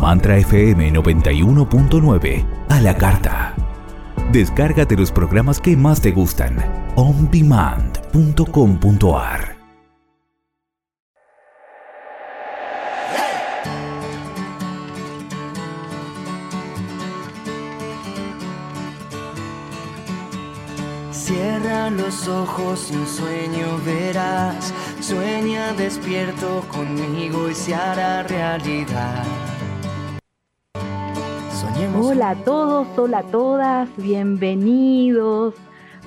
Mantra FM 91.9 a la carta. Descárgate los programas que más te gustan. ondemand.com.ar Cierra los ojos y un sueño verás. Sueña despierto conmigo y se hará realidad. Hola a todos, hola a todas, bienvenidos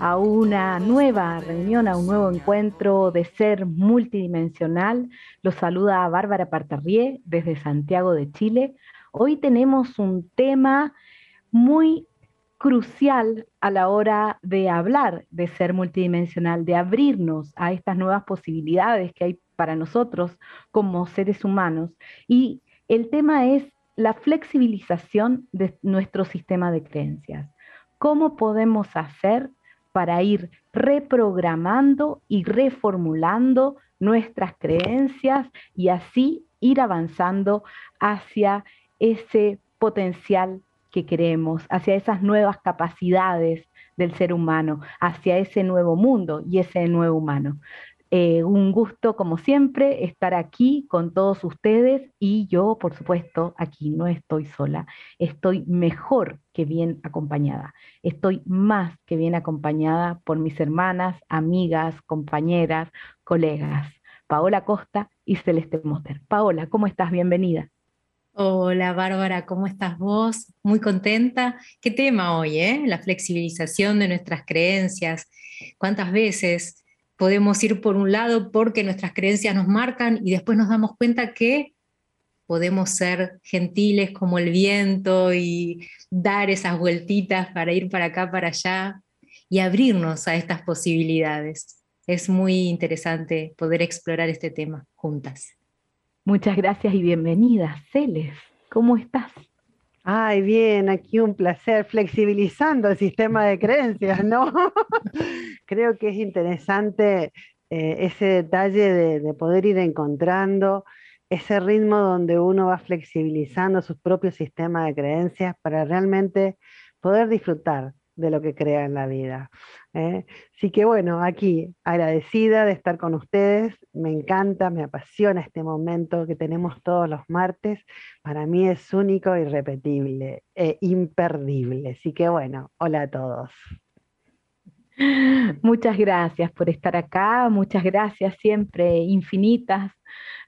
a una nueva reunión, a un nuevo encuentro de ser multidimensional. Los saluda Bárbara Partarrié desde Santiago de Chile. Hoy tenemos un tema muy crucial a la hora de hablar de ser multidimensional, de abrirnos a estas nuevas posibilidades que hay para nosotros como seres humanos. Y el tema es la flexibilización de nuestro sistema de creencias. ¿Cómo podemos hacer para ir reprogramando y reformulando nuestras creencias y así ir avanzando hacia ese potencial que queremos, hacia esas nuevas capacidades del ser humano, hacia ese nuevo mundo y ese nuevo humano. Eh, un gusto, como siempre, estar aquí con todos ustedes y yo, por supuesto, aquí no estoy sola, estoy mejor que bien acompañada, estoy más que bien acompañada por mis hermanas, amigas, compañeras, colegas, Paola Costa y Celeste Moster. Paola, ¿cómo estás? Bienvenida. Hola Bárbara, ¿cómo estás vos? Muy contenta. ¿Qué tema hoy, eh? La flexibilización de nuestras creencias. ¿Cuántas veces podemos ir por un lado porque nuestras creencias nos marcan y después nos damos cuenta que podemos ser gentiles como el viento y dar esas vueltitas para ir para acá, para allá y abrirnos a estas posibilidades. Es muy interesante poder explorar este tema juntas. Muchas gracias y bienvenidas, Celes. ¿Cómo estás? Ay, bien, aquí un placer, flexibilizando el sistema de creencias, ¿no? Creo que es interesante eh, ese detalle de, poder ir encontrando ese ritmo donde uno va flexibilizando su propio sistema de creencias para realmente poder disfrutar de lo que crea en la vida. ¿eh? Así que bueno, aquí agradecida de estar con ustedes, me encanta, me apasiona este momento que tenemos todos los martes, para mí es único, irrepetible, e imperdible. Así que bueno, hola a todos. Muchas gracias por estar acá, muchas gracias siempre infinitas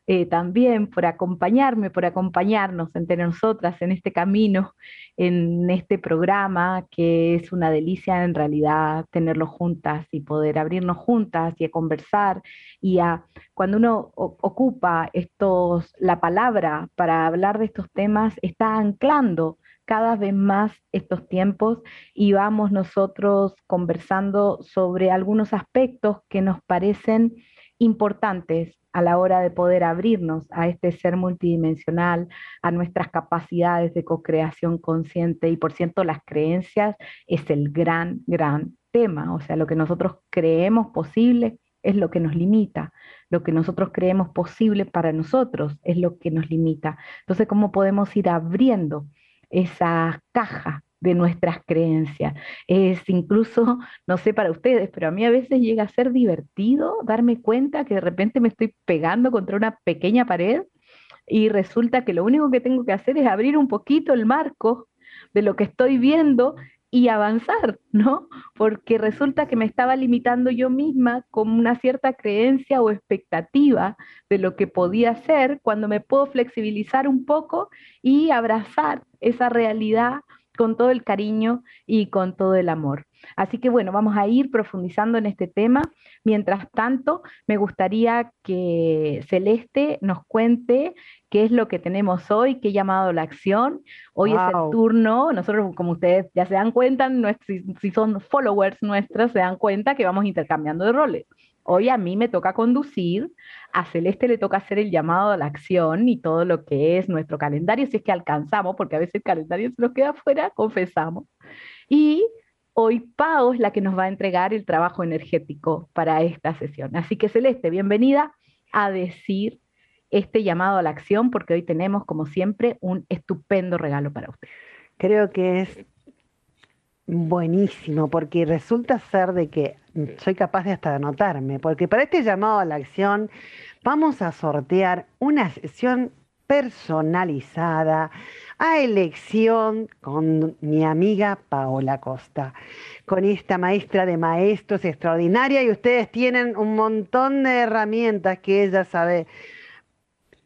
eh, también por acompañarme, por acompañarnos entre nosotras en este camino, en este programa, que es una delicia en realidad tenerlo juntas y poder abrirnos juntas y a conversar y a cuando uno ocupa estos la palabra para hablar de estos temas está anclando cada vez más estos tiempos y vamos nosotros conversando sobre algunos aspectos que nos parecen importantes a la hora de poder abrirnos a este ser multidimensional, a nuestras capacidades de co-creación consciente. Y por cierto las creencias es el gran, gran tema, o sea, lo que nosotros creemos posible es lo que nos limita, lo que nosotros creemos posible para nosotros es lo que nos limita. Entonces, ¿cómo podemos ir abriendo esa caja de nuestras creencias. Es incluso, no sé para ustedes, pero a mí a veces llega a ser divertido darme cuenta que de repente me estoy pegando contra una pequeña pared y resulta que lo único que tengo que hacer es abrir un poquito el marco de lo que estoy viendo y avanzar, ¿no? Porque resulta que me estaba limitando yo misma con una cierta creencia o expectativa de lo que podía ser cuando me puedo flexibilizar un poco y abrazar esa realidad con todo el cariño y con todo el amor. Así que bueno, vamos a ir profundizando en este tema. Mientras tanto, me gustaría que Celeste nos cuente qué es lo que tenemos hoy, qué llamado la acción. Hoy es el turno, nosotros como ustedes ya se dan cuenta, si son followers nuestros, se dan cuenta que vamos intercambiando de roles. Hoy a mí me toca conducir, a Celeste le toca hacer el llamado a la acción y todo lo que es nuestro calendario, si es que alcanzamos, porque a veces el calendario se nos queda afuera, confesamos. Y hoy Pau es la que nos va a entregar el trabajo energético para esta sesión. Así que Celeste, bienvenida a decir este llamado a la acción porque hoy tenemos, como siempre, un estupendo regalo para usted. Creo que es buenísimo porque resulta ser de que soy capaz de hasta anotarme, porque para este llamado a la acción vamos a sortear una sesión personalizada a elección con mi amiga Paola Costa, con esta maestra de maestros extraordinaria y ustedes tienen un montón de herramientas que ella sabe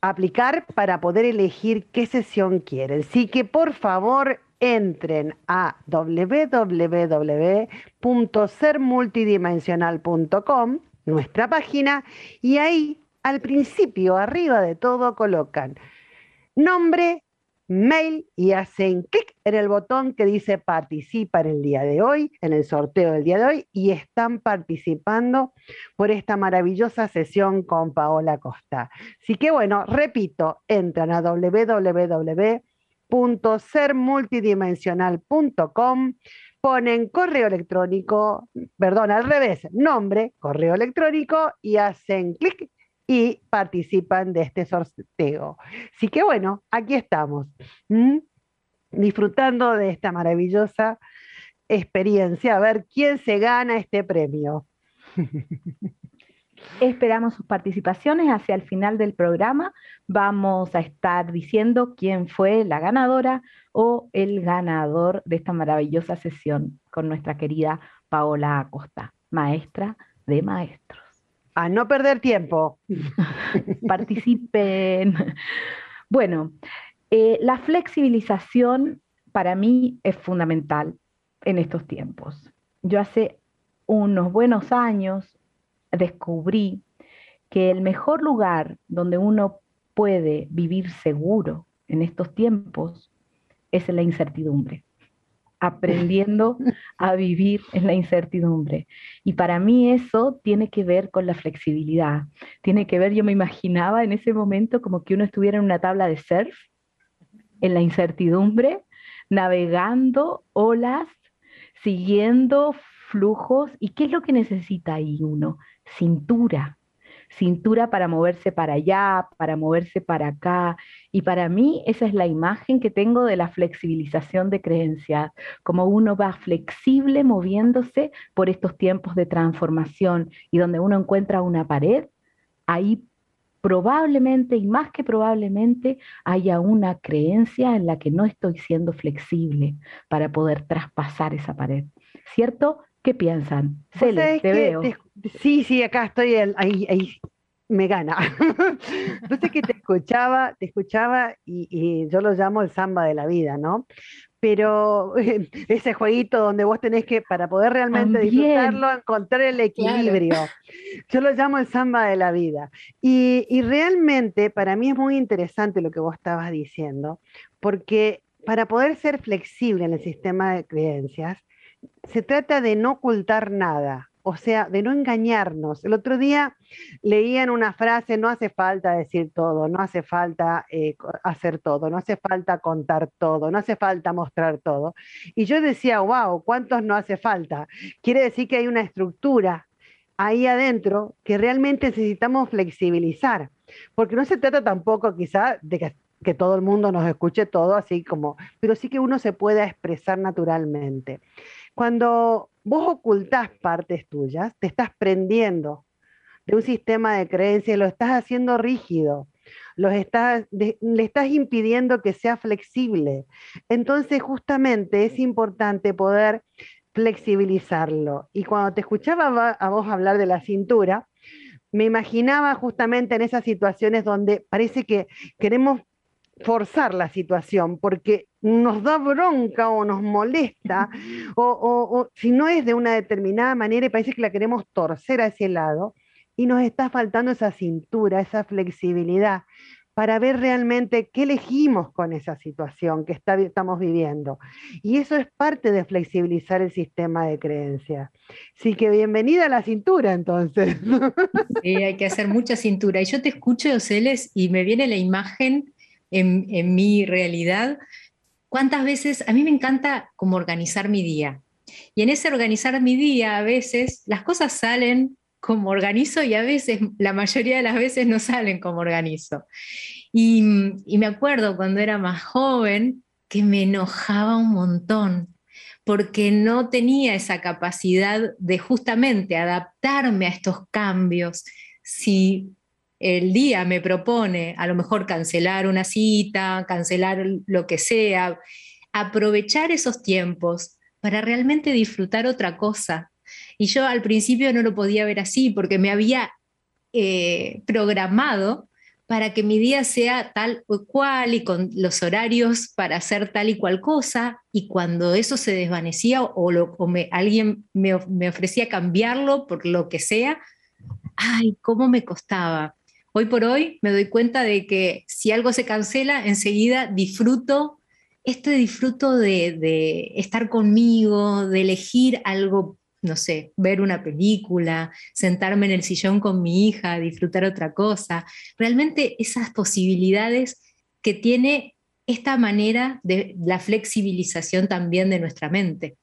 aplicar para poder elegir qué sesión quieren. Así que por favor entren a www.sermultidimensional.com, nuestra página, y ahí al principio, arriba de todo, colocan nombre, mail y hacen clic en el botón que dice participa en el día de hoy, en el sorteo del día de hoy, y están participando por esta maravillosa sesión con Paola Costa. Así que bueno, repito, entran a www.sermultidimensional.com, ponen correo electrónico, perdón, al revés, nombre, correo electrónico y hacen clic y participan de este sorteo. Así que bueno, aquí estamos, disfrutando de esta maravillosa experiencia, a ver quién se gana este premio. Esperamos sus participaciones hacia el final del programa. Vamos a estar diciendo quién fue la ganadora o el ganador de esta maravillosa sesión con nuestra querida Paola Acosta, maestra de maestros a no perder tiempo. Participen. Bueno, eh, la flexibilización para mí es fundamental en estos tiempos. Yo hace unos buenos años descubrí que el mejor lugar donde uno puede vivir seguro en estos tiempos es en la incertidumbre aprendiendo a vivir en la incertidumbre. Y para mí eso tiene que ver con la flexibilidad. Tiene que ver, yo me imaginaba en ese momento como que uno estuviera en una tabla de surf, en la incertidumbre, navegando olas, siguiendo flujos. ¿Y qué es lo que necesita ahí uno? Cintura, cintura para moverse para allá, para moverse para acá. Y para mí esa es la imagen que tengo de la flexibilización de creencias, como uno va flexible moviéndose por estos tiempos de transformación y donde uno encuentra una pared, ahí probablemente y más que probablemente haya una creencia en la que no estoy siendo flexible para poder traspasar esa pared. ¿Cierto? ¿Qué piensan? Cele, te veo. sí, sí, acá estoy, ahí, ahí me gana. Entonces que te escuchaba, te escuchaba y, yo lo llamo el samba de la vida, ¿no? Pero ese jueguito donde vos tenés que, para poder realmente disfrutarlo, encontrar el equilibrio. Yo lo llamo el samba de la vida. Y, y realmente para mí es muy interesante lo que vos estabas diciendo, porque para poder ser flexible en el sistema de creencias, se trata de no ocultar nada, o sea, de no engañarnos. El otro día leían una frase, no hace falta decir todo, no hace falta eh, hacer todo, no hace falta contar todo, no hace falta mostrar todo. Y yo decía, wow, ¿cuántos no hace falta? Quiere decir que hay una estructura ahí adentro que realmente necesitamos flexibilizar, porque no se trata tampoco quizá de que que todo el mundo nos escuche todo así como, pero sí que uno se pueda expresar naturalmente. Cuando vos ocultás partes tuyas, te estás prendiendo de un sistema de creencias, lo estás haciendo rígido, los estás, le estás impidiendo que sea flexible. Entonces, justamente es importante poder flexibilizarlo. Y cuando te escuchaba a vos hablar de la cintura, me imaginaba justamente en esas situaciones donde parece que queremos forzar la situación porque nos da bronca o nos molesta, o, si no es de una determinada manera y parece que la queremos torcer a ese lado, y nos está faltando esa cintura, esa flexibilidad para ver realmente qué elegimos con esa situación que estamos viviendo. Y eso es parte de flexibilizar el sistema de creencias. Así que bienvenida a la cintura entonces. Sí, hay que hacer mucha cintura. Y yo te escucho, Celes, y me viene la imagen en, mi realidad, cuántas veces, a mí me encanta como organizar mi día. Y en ese organizar mi día, a veces las cosas salen como organizo y a veces, la mayoría de las veces no salen como organizo. Y, y me acuerdo cuando era más joven que me enojaba un montón porque no tenía esa capacidad de justamente adaptarme a estos cambios. Si el día me propone a lo mejor cancelar una cita, cancelar lo que sea, aprovechar esos tiempos para realmente disfrutar otra cosa. Y yo al principio no lo podía ver así porque me había eh, programado para que mi día sea tal o cual y con los horarios para hacer tal y cual cosa. Y cuando eso se desvanecía o, alguien me, me ofrecía cambiarlo por lo que sea, ay, cómo me costaba. Hoy por hoy me doy cuenta de que si algo se cancela, enseguida disfruto, este disfruto de, estar conmigo, de elegir algo, no sé, ver una película, sentarme en el sillón con mi hija, disfrutar otra cosa. Realmente esas posibilidades que tiene esta manera de la flexibilización también de nuestra mente,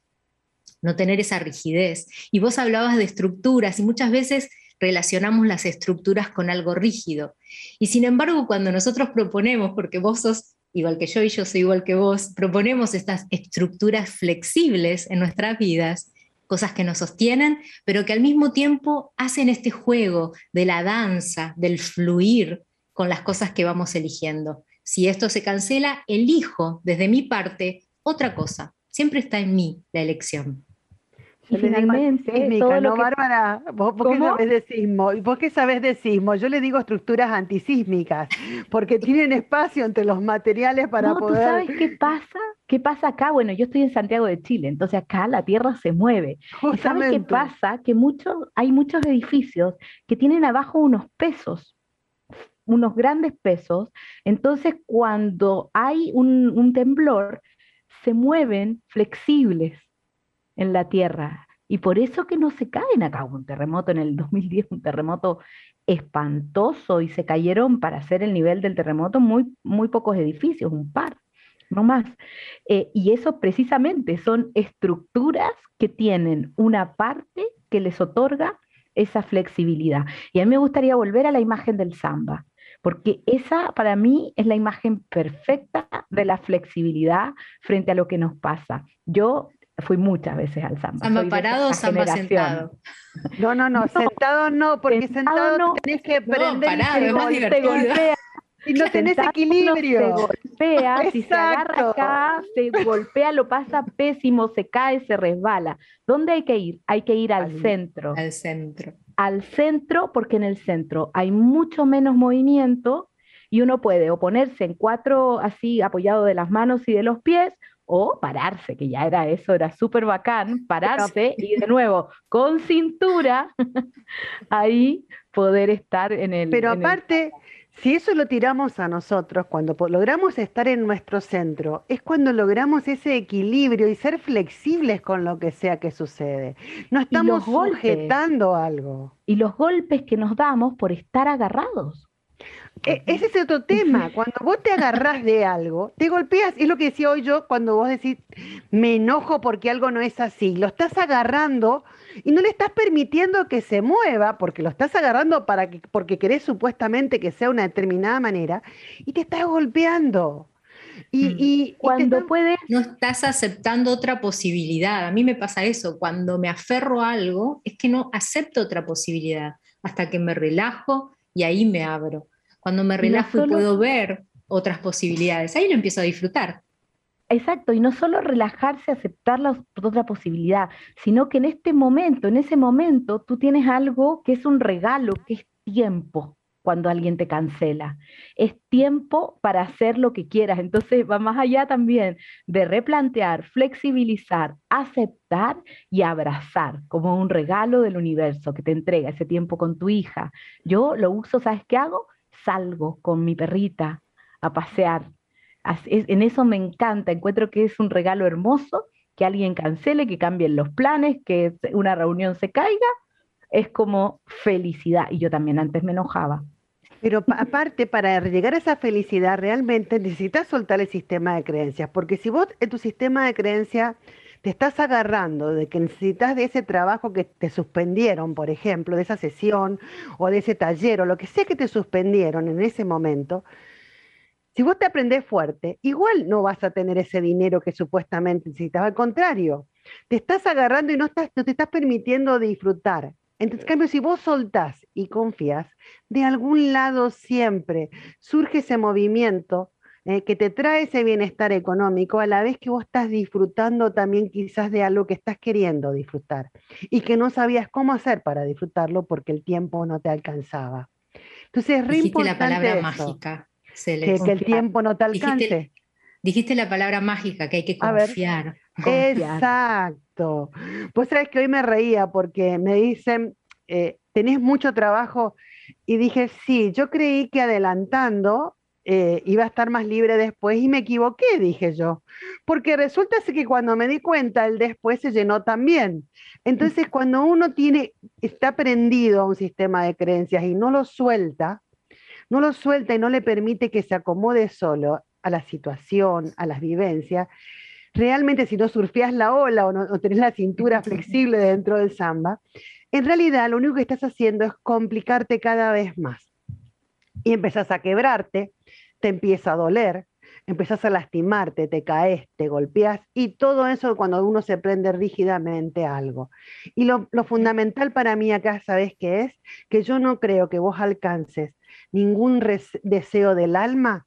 no tener esa rigidez. Y vos hablabas de estructuras y muchas veces relacionamos las estructuras con algo rígido. Y sin embargo, cuando nosotros proponemos, porque vos sos igual que yo y yo soy igual que vos, proponemos estas estructuras flexibles en nuestras vidas, cosas que nos sostienen, pero que al mismo tiempo hacen este juego de la danza, del fluir con las cosas que vamos eligiendo. Si esto se cancela, elijo desde mi parte otra cosa. Siempre está en mí la elección. Y finalmente, todo ¿no, Bárbara? ¿Vos, qué sabés de sismo? ¿Vos qué sabés de sismo? Yo le digo estructuras antisísmicas, porque tienen espacio entre los materiales para no, poder... ¿tú sabes qué pasa? ¿Qué pasa acá? Bueno, yo estoy en Santiago de Chile, entonces acá la tierra se mueve. ¿Y sabes qué pasa? Que muchos, hay muchos edificios que tienen abajo unos pesos, unos grandes pesos, entonces cuando hay un, un temblor, se mueven flexibles en la Tierra. Y por eso que no se caen acá. un terremoto en el 2010, un terremoto espantoso, y se cayeron para hacer el nivel del terremoto muy, muy pocos edificios, un par, no más. Eh, y eso precisamente son estructuras que tienen una parte que les otorga esa flexibilidad. Y a mí me gustaría volver a la imagen del samba, porque esa para mí es la imagen perfecta de la flexibilidad frente a lo que nos pasa. Yo Fui muchas veces al samba. ¿Samba parado o samba sentado? No, no, no, sentado no, porque sentado, no. tenés que prender no, parado, y más golpea. Y no tenés equilibrio. se golpea, si se agarra acá, se golpea, lo pasa pésimo, se cae, se resbala. ¿Dónde hay que ir? Hay que ir al, al centro. Al centro. Al centro, porque en el centro hay mucho menos movimiento y uno puede o ponerse en cuatro así apoyado de las manos y de los pies o pararse, que ya era eso, era súper bacán, pararse y de nuevo, con cintura, ahí poder estar en el... Pero aparte, si eso lo tiramos a nosotros, cuando logramos estar en nuestro centro, es cuando logramos ese equilibrio y ser flexibles con lo que sea que sucede. No estamos sujetando algo. Y los golpes que nos damos por estar agarrados. E, ese es otro tema. Cuando vos te agarrás de algo, te golpeas. Es lo que decía hoy yo cuando vos decís, me enojo porque algo no es así. Lo estás agarrando y no le estás permitiendo que se mueva porque lo estás agarrando para que, porque querés supuestamente que sea una determinada manera y te estás golpeando. Y, mm. cuando puedes... No estás aceptando otra posibilidad. A mí me pasa eso. Cuando me aferro a algo, es que no acepto otra posibilidad hasta que me relajo y ahí me abro. Cuando me relajo y puedo ver otras posibilidades, ahí lo empiezo a disfrutar. Exacto, y no solo relajarse, aceptar la otra posibilidad, sino que en este momento, en ese momento, tú tienes algo que es un regalo, que es tiempo cuando alguien te cancela. Es tiempo para hacer lo que quieras. Entonces va más allá también de replantear, flexibilizar, aceptar y abrazar como un regalo del universo que te entrega ese tiempo con tu hija. Yo lo uso, ¿sabes qué hago? Salgo con mi perrita a pasear. En eso me encanta, encuentro que es un regalo hermoso, que alguien cancele, que cambien los planes, que una reunión se caiga, es como felicidad. Y yo también antes me enojaba. Pero aparte, para llegar a esa felicidad, realmente necesitas soltar el sistema de creencias, porque si vos en tu sistema de creencias te estás agarrando de que necesitas de ese trabajo que te suspendieron, por ejemplo, de esa sesión o de ese taller o lo que sea que te suspendieron en ese momento, si vos te aprendés fuerte, igual no vas a tener ese dinero que supuestamente necesitas. Al contrario, te estás agarrando y no, estás, no te estás permitiendo disfrutar. Entonces, en cambio, si vos soltás y confías, de algún lado siempre surge ese movimiento eh, que te trae ese bienestar económico a la vez que vos estás disfrutando también quizás de algo que estás queriendo disfrutar y que no sabías cómo hacer para disfrutarlo porque el tiempo no te alcanzaba. Entonces, es re importante la palabra mágica que, el tiempo no te alcance. Dijiste, la palabra mágica, que hay que confiar. Exacto. Pues sabes que hoy me reía porque me dicen, eh, tenés mucho trabajo y dije, sí, yo creí que adelantando eh, iba a estar más libre después y me equivoqué, dije yo, porque resulta que cuando me di cuenta el después se llenó también. Entonces cuando uno tiene, está prendido a un sistema de creencias y no lo suelta, no lo suelta y no le permite que se acomode solo a la situación, a las vivencias, realmente si no surfeas la ola o no tenés la cintura flexible dentro del samba, en realidad lo único que estás haciendo es complicarte cada vez más. Y empezás a quebrarte, te empieza a doler, empezás a lastimarte, te caes, te golpeas y todo eso cuando uno se prende rígidamente a algo. Y lo, lo fundamental para mí acá, ¿sabes qué es? Que yo no creo que vos alcances ningún deseo del alma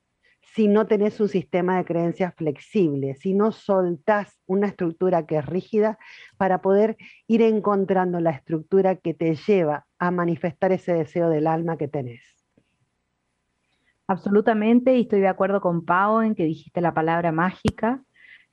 si no tenés un sistema de creencias flexible, si no soltás una estructura que es rígida para poder ir encontrando la estructura que te lleva a manifestar ese deseo del alma que tenés. Absolutamente, y estoy de acuerdo con Pau en que dijiste la palabra mágica,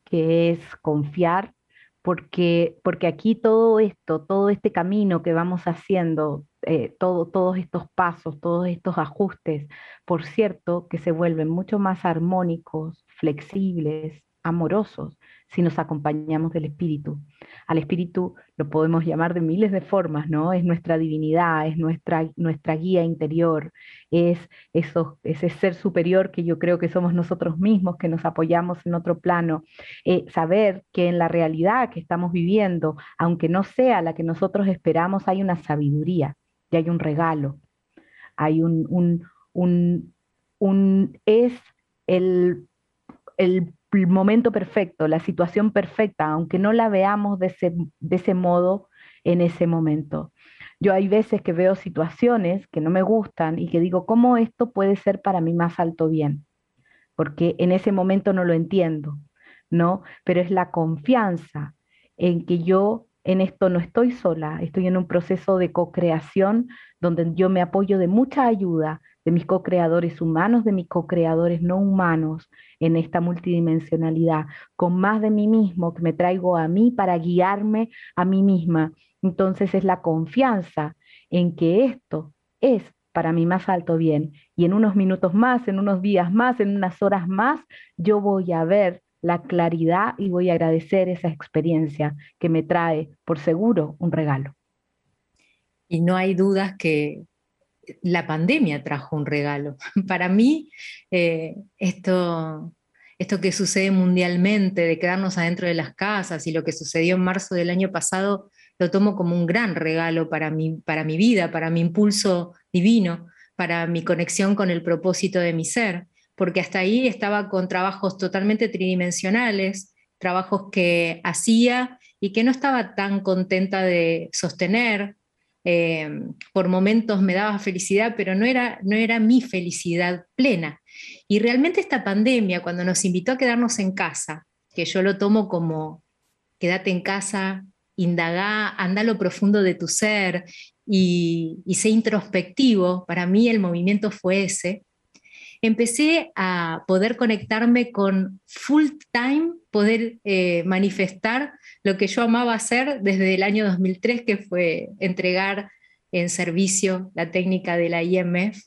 que es confiar, porque, porque aquí todo esto, todo este camino que vamos haciendo eh, todos estos pasos, todos estos ajustes, por cierto, que se vuelven mucho más armónicos, flexibles, amorosos, si nos acompañamos del espíritu. Al espíritu lo podemos llamar de miles de formas, ¿no? Es nuestra divinidad, es nuestra, nuestra guía interior, es eso, ese ser superior que yo creo que somos nosotros mismos, que nos apoyamos en otro plano. Eh, saber que en la realidad que estamos viviendo, aunque no sea la que nosotros esperamos, hay una sabiduría hay un regalo, hay un, un, un, es el, el, momento perfecto, la situación perfecta, aunque no la veamos de ese, de ese modo en ese momento. Yo hay veces que veo situaciones que no me gustan y que digo, ¿cómo esto puede ser para mí más alto bien? Porque en ese momento no lo entiendo, ¿no? Pero es la confianza en que yo en esto no estoy sola, estoy en un proceso de co-creación donde yo me apoyo de mucha ayuda de mis co-creadores humanos, de mis co-creadores no humanos en esta multidimensionalidad, con más de mí mismo que me traigo a mí para guiarme a mí misma. Entonces es la confianza en que esto es para mi más alto bien. Y en unos minutos más, en unos días más, en unas horas más, yo voy a ver la claridad y voy a agradecer esa experiencia que me trae, por seguro, un regalo. Y no hay dudas que la pandemia trajo un regalo. Para mí, eh, esto, esto que sucede mundialmente, de quedarnos adentro de las casas y lo que sucedió en marzo del año pasado, lo tomo como un gran regalo para para mi vida, para mi impulso divino, para mi conexión con el propósito de mi ser porque hasta ahí estaba con trabajos totalmente tridimensionales, trabajos que hacía y que no estaba tan contenta de sostener. Eh, por momentos me daba felicidad, pero no era, no era mi felicidad plena. Y realmente esta pandemia, cuando nos invitó a quedarnos en casa, que yo lo tomo como quédate en casa, indagá, anda a lo profundo de tu ser y, y sé introspectivo, para mí el movimiento fue ese, empecé a poder conectarme con full time, poder eh, manifestar lo que yo amaba hacer desde el año 2003, que fue entregar en servicio la técnica de la IMF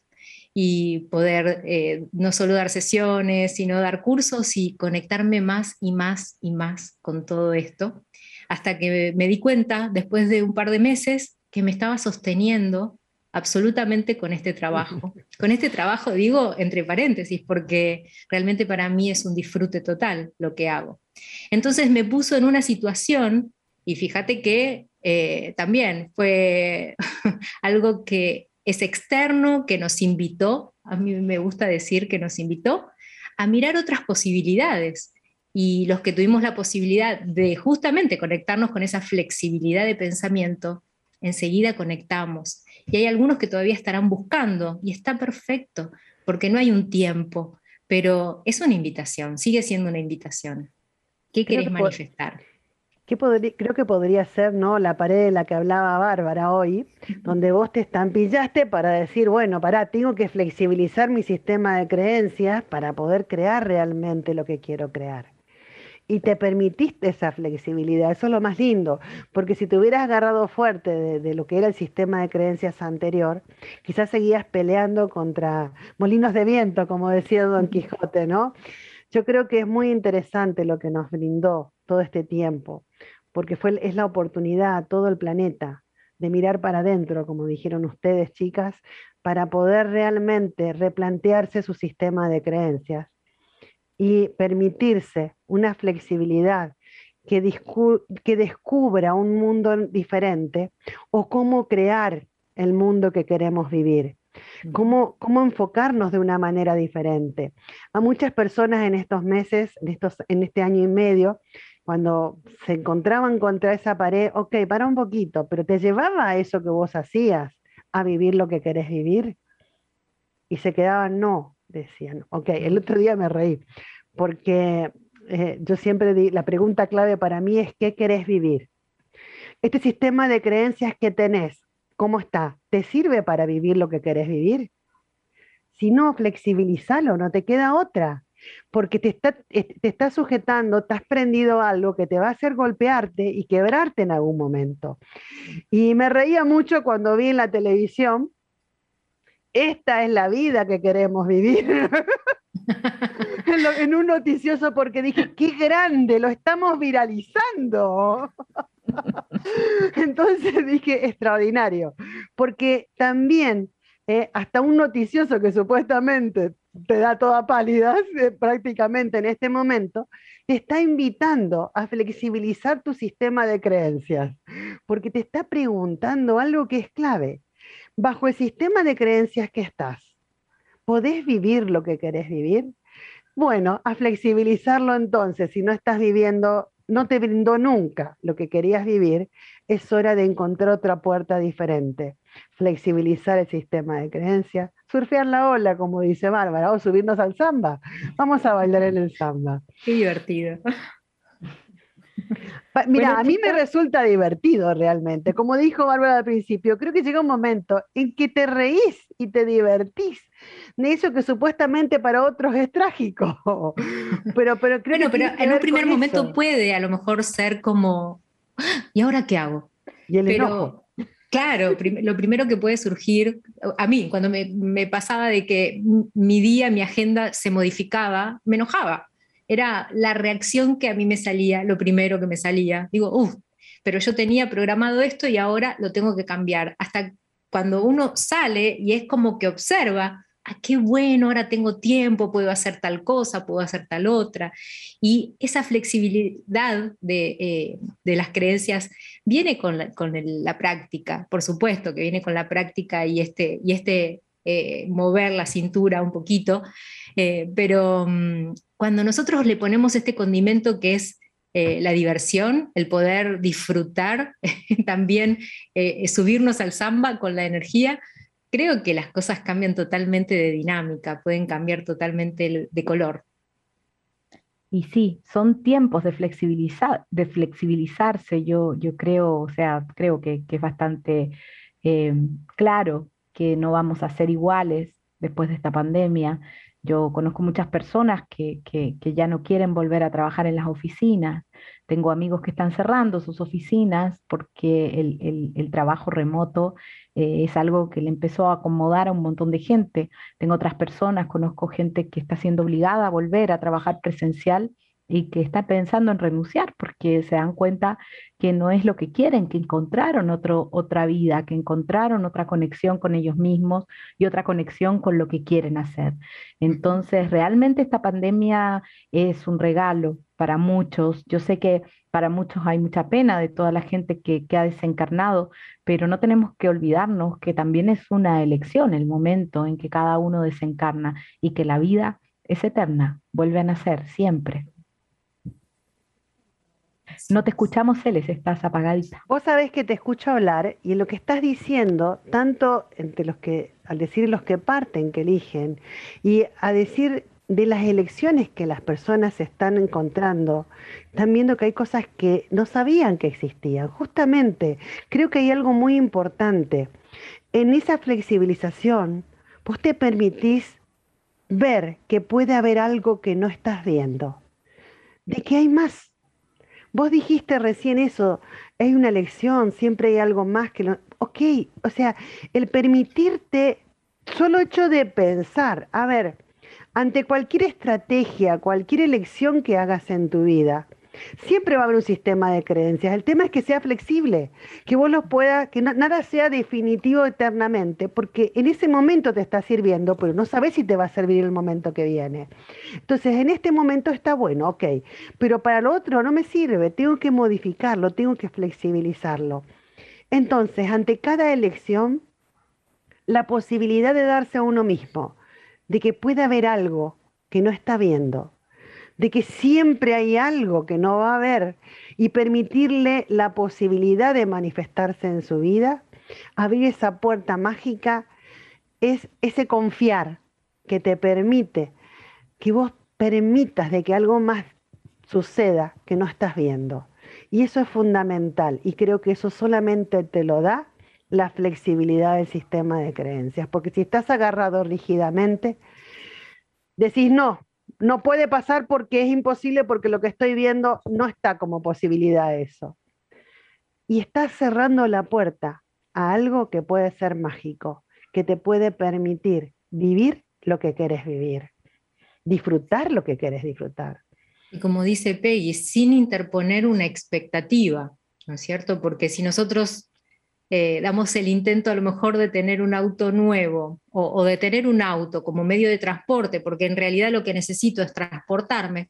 y poder eh, no solo dar sesiones, sino dar cursos y conectarme más y más y más con todo esto, hasta que me di cuenta, después de un par de meses, que me estaba sosteniendo absolutamente con este trabajo. Con este trabajo digo entre paréntesis, porque realmente para mí es un disfrute total lo que hago. Entonces me puso en una situación, y fíjate que eh, también fue algo que es externo, que nos invitó, a mí me gusta decir que nos invitó a mirar otras posibilidades. Y los que tuvimos la posibilidad de justamente conectarnos con esa flexibilidad de pensamiento, enseguida conectamos. Y hay algunos que todavía estarán buscando y está perfecto, porque no hay un tiempo, pero es una invitación, sigue siendo una invitación. ¿Qué querés manifestar? creo que podría ser ¿no? la pared de la que hablaba Bárbara hoy, donde vos te estampillaste para decir, bueno, pará, tengo que flexibilizar mi sistema de creencias para poder crear realmente lo que quiero crear. Y te permitiste esa flexibilidad, eso es lo más lindo, porque si te hubieras agarrado fuerte de, de lo que era el sistema de creencias anterior, quizás seguías peleando contra molinos de viento, como decía Don Quijote, ¿no? Yo creo que es muy interesante lo que nos brindó todo este tiempo, porque fue, es la oportunidad a todo el planeta de mirar para adentro, como dijeron ustedes, chicas, para poder realmente replantearse su sistema de creencias y permitirse una flexibilidad que, que descubra un mundo diferente o cómo crear el mundo que queremos vivir. Cómo, cómo, enfocarnos de una manera diferente. A muchas personas en estos meses, en, estos, en este año y medio, cuando se encontraban contra esa pared, ok, para un poquito, pero te llevaba a eso que vos hacías, a vivir lo que querés vivir. Y se quedaban, no, decían. Ok, el otro día me reí, porque eh, yo siempre di, la pregunta clave para mí es, ¿qué querés vivir? Este sistema de creencias que tenés, ¿cómo está? ¿Te sirve para vivir lo que querés vivir? Si no, flexibilízalo, no te queda otra porque te está, te está sujetando, te has prendido algo que te va a hacer golpearte y quebrarte en algún momento. Y me reía mucho cuando vi en la televisión, esta es la vida que queremos vivir. en, un noticioso porque dije, qué grande, lo estamos viralizando. Entonces dije, extraordinario, porque también eh, hasta un noticioso que supuestamente te da toda pálida eh, prácticamente en este momento, te está invitando a flexibilizar tu sistema de creencias, porque te está preguntando algo que es clave. Bajo el sistema de creencias que estás, ¿podés vivir lo que querés vivir? Bueno, a flexibilizarlo entonces, si no estás viviendo, no te brindó nunca lo que querías vivir, es hora de encontrar otra puerta diferente, flexibilizar el sistema de creencias, surfear la ola, como dice Bárbara, o subirnos al samba. Vamos a bailar en el samba. Qué divertido. Mira, a mí me resulta divertido realmente. Como dijo Bárbara al principio, creo que llega un momento en que te reís y te divertís de eso que supuestamente para otros es trágico. Pero, pero creo pero en un primer momento puede a lo mejor ser como, ¿y ahora qué hago? Y el pero, Claro, lo primero que puede surgir, a mí, cuando me, pasaba de que mi día, mi agenda se modificaba, me enojaba. Era la reacción que a mí me salía, lo primero que me salía. Digo, uff, pero yo tenía programado esto y ahora lo tengo que cambiar. Hasta cuando uno sale y es como que observa, ah, qué bueno, ahora tengo tiempo, puedo hacer tal cosa, puedo hacer tal otra. Y esa flexibilidad de, eh, las creencias viene con, la, práctica, por supuesto que viene con la práctica y este, y este eh, mover la cintura un poquito, eh, pero mm, cuando nosotros le ponemos este condimento que es la diversión, el poder disfrutar, también subirnos al samba con la energía, creo que las cosas cambian totalmente de dinámica, pueden cambiar totalmente de color. Y sí, son tiempos de, flexibilizar, de flexibilizarse, yo, yo creo, o sea, creo que, es bastante eh, claro que no vamos a ser iguales después de esta pandemia. Yo conozco muchas personas que, ya no quieren volver a trabajar en las oficinas. Tengo amigos que están cerrando sus oficinas porque el, trabajo remoto eh, es algo que le empezó a acomodar a un montón de gente. Tengo otras personas, conozco gente que está siendo obligada a volver a trabajar presencial y que están pensando en renunciar porque se dan cuenta que no es lo que quieren, que encontraron otro, otra vida, que encontraron otra conexión con ellos mismos y otra conexión con lo que quieren hacer. Entonces, realmente esta pandemia es un regalo para muchos. Yo sé que para muchos hay mucha pena de toda la gente que, que ha desencarnado, pero no tenemos que olvidarnos que también es una elección el momento en que cada uno desencarna y que la vida es eterna, vuelve a nacer siempre. No te escuchamos, Celes, estás apagadita. Vos sabés que te escucho hablar y en lo que estás diciendo, tanto entre los que, al decir los que parten, que eligen, y a decir de las elecciones que las personas están encontrando, están viendo que hay cosas que no sabían que existían. Justamente, creo que hay algo muy importante. En esa flexibilización, vos te permitís ver que puede haber algo que no estás viendo, de que hay más Vos dijiste recién eso, hay una lección, siempre hay algo más que lo... Ok, o sea, el permitirte, solo hecho de pensar, a ver, ante cualquier estrategia, cualquier elección que hagas en tu vida, Siempre va a haber un sistema de creencias. El tema es que sea flexible, que vos lo puedas, que nada sea definitivo eternamente, porque en ese momento te está sirviendo, pero no sabes si te va a servir el momento que viene. Entonces, en este momento está bueno, ok, pero para lo otro no me sirve, tengo que modificarlo, tengo que flexibilizarlo. Entonces, ante cada elección, la posibilidad de darse a uno mismo, de que pueda haber algo que no está viendo, de que siempre hay algo que no va a haber y permitirle la posibilidad de manifestarse en su vida, abrir esa puerta mágica, es ese confiar que te permite que vos permitas de que algo más suceda que no estás viendo. Y eso es fundamental y creo que eso solamente te lo da la flexibilidad del sistema de creencias, porque si estás agarrado rígidamente, decís, no, no puede pasar porque es imposible, porque lo que estoy viendo no está como posibilidad eso. Y estás cerrando la puerta a algo que puede ser mágico, que te puede permitir vivir lo que quieres vivir, disfrutar lo que quieres disfrutar. Y como dice Peggy, sin interponer una expectativa, ¿no es cierto? Porque si nosotros eh, damos el intento a lo mejor de tener un auto nuevo o, de tener un auto como medio de transporte, porque en realidad lo que necesito es transportarme,